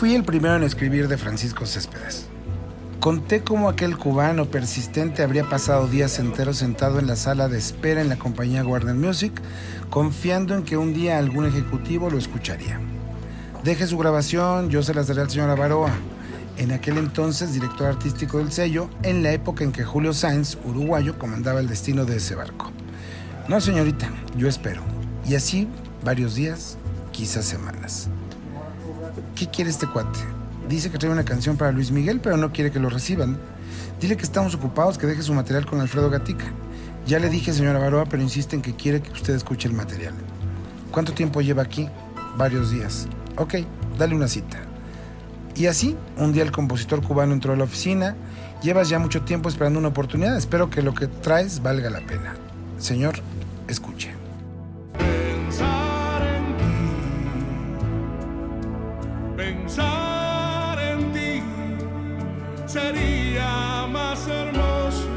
fui el primero en escribir de Francisco Céspedes. Conté cómo aquel cubano persistente habría pasado días enteros sentado en la sala de espera en la compañía Warner Music, confiando en que un día algún ejecutivo lo escucharía. Deje su grabación, yo se las daré al señor Avaroa, en aquel entonces director artístico del sello, en la época en que Julio Sáenz, uruguayo, comandaba el destino de ese barco. No, señorita, yo espero. Y así, varios días, quizás semanas. ¿Qué quiere este cuate? Dice que trae una canción para Luis Miguel, pero no quiere que lo reciban. Dile que estamos ocupados, que deje su material con Alfredo Gatica. Ya le dije, señora Baroa, pero insiste en que quiere que usted escuche el material. ¿Cuánto tiempo lleva aquí? Varios días. Ok, dale una cita. Y así, un día el compositor cubano entró a la oficina. Llevas ya mucho tiempo esperando una oportunidad. Espero que lo que traes valga la pena. Señor, escuche. Pensar en ti sería más hermoso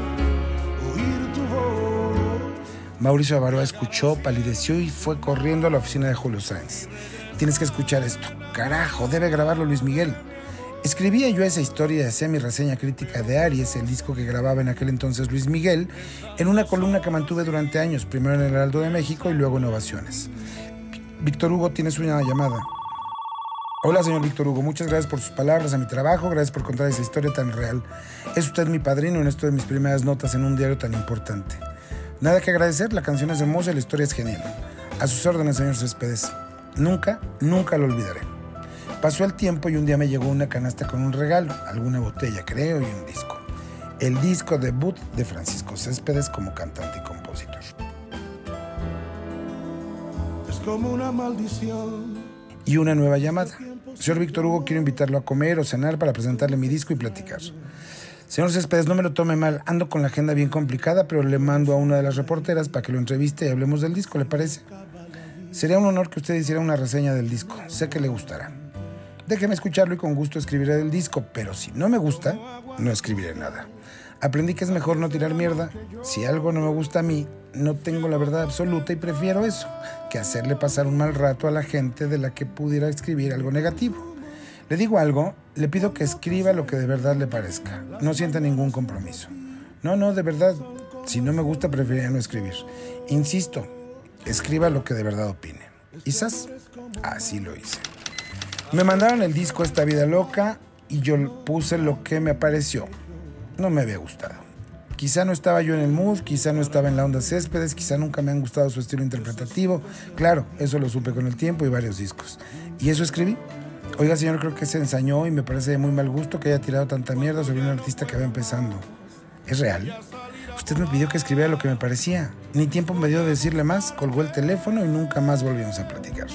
oír tu voz. Mauricio Avaroa escuchó, palideció y fue corriendo a la oficina de Julio Sáenz. Tienes que escuchar esto. Carajo, debe grabarlo Luis Miguel. Escribía yo esa historia y hacía mi reseña crítica de Aries, el disco que grababa en aquel entonces Luis Miguel, en una columna que mantuve durante años, primero en el Heraldo de México y luego en Ovaciones. Víctor Hugo tiene su llamada. Hola, señor Víctor Hugo, muchas gracias por sus palabras a mi trabajo, gracias por contar esa historia tan real. Es usted mi padrino en esto de mis primeras notas en un diario tan importante. Nada que agradecer, la canción es hermosa y la historia es genial. A sus órdenes, señor Céspedes. Nunca, nunca lo olvidaré. Pasó el tiempo y un día me llegó una canasta con un regalo, alguna botella creo y un disco. El disco debut de Francisco Céspedes como cantante y compositor. Es como una maldición. Y una nueva llamada. Señor Víctor Hugo, quiero invitarlo a comer o cenar para presentarle mi disco y platicar. Señor Céspedes, no me lo tome mal, ando con la agenda bien complicada, pero le mando a una de las reporteras para que lo entreviste y hablemos del disco, ¿le parece? Sería un honor que usted hiciera una reseña del disco, sé que le gustará. Déjeme escucharlo y con gusto escribiré del disco, pero si no me gusta, no escribiré nada. Aprendí que es mejor no tirar mierda. Si algo no me gusta a mí, no tengo la verdad absoluta y prefiero eso, que hacerle pasar un mal rato a la gente de la que pudiera escribir algo negativo. Le digo algo, le pido que escriba lo que de verdad le parezca. No sienta ningún compromiso. No, no, de verdad, si no me gusta, preferiría no escribir. Insisto, escriba lo que de verdad opine. Quizás así lo hice. Me mandaron el disco Esta Vida Loca y yo puse lo que me pareció. No me había gustado. Quizá no estaba yo en el mood, quizá no estaba en la onda Céspedes, quizá nunca me han gustado su estilo interpretativo. Claro, eso lo supe con el tiempo y varios discos. Y eso escribí. Oiga, señor, creo que se ensañó y me parece de muy mal gusto que haya tirado tanta mierda sobre un artista que va empezando. ¿Es real? Usted me pidió que escribiera lo que me parecía. Ni tiempo me dio de decirle más, colgó el teléfono y nunca más volvimos a platicar.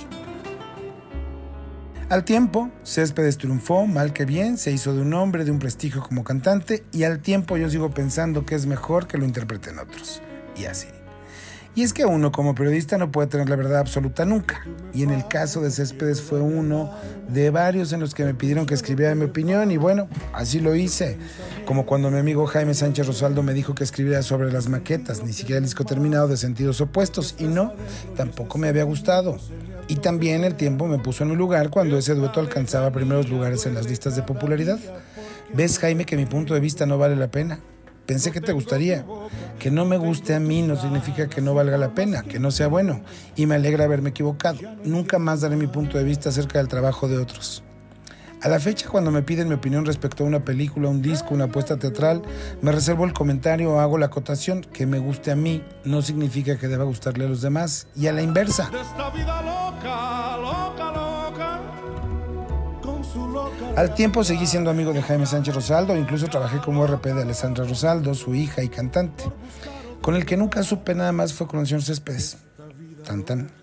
Al tiempo, Céspedes triunfó, mal que bien, se hizo de un hombre de un prestigio como cantante y al tiempo yo sigo pensando que es mejor que lo interpreten otros. Y así. Y es que uno como periodista no puede tener la verdad absoluta nunca. Y en el caso de Céspedes fue uno de varios en los que me pidieron que escribiera mi opinión y bueno, así lo hice. Como cuando mi amigo Jaime Sánchez Rosaldo me dijo que escribiera sobre las maquetas, ni siquiera el disco terminado de sentidos opuestos. Y no, tampoco me había gustado. Y también el tiempo me puso en un lugar cuando ese dueto alcanzaba primeros lugares en las listas de popularidad. ¿Ves, Jaime, que mi punto de vista no vale la pena? Pensé que te gustaría. Que no me guste a mí no significa que no valga la pena, que no sea bueno. Y me alegra haberme equivocado. Nunca más daré mi punto de vista acerca del trabajo de otros. A la fecha, cuando me piden mi opinión respecto a una película, un disco, una apuesta teatral, me reservo el comentario o hago la acotación. Que me guste a mí no significa que deba gustarle a los demás. Y a la inversa. Al tiempo seguí siendo amigo de Jaime Sánchez Rosaldo, incluso trabajé como RP de Alessandra Rosaldo, su hija y cantante. Con el que nunca supe nada más fue con el señor Céspedes. Tan tan.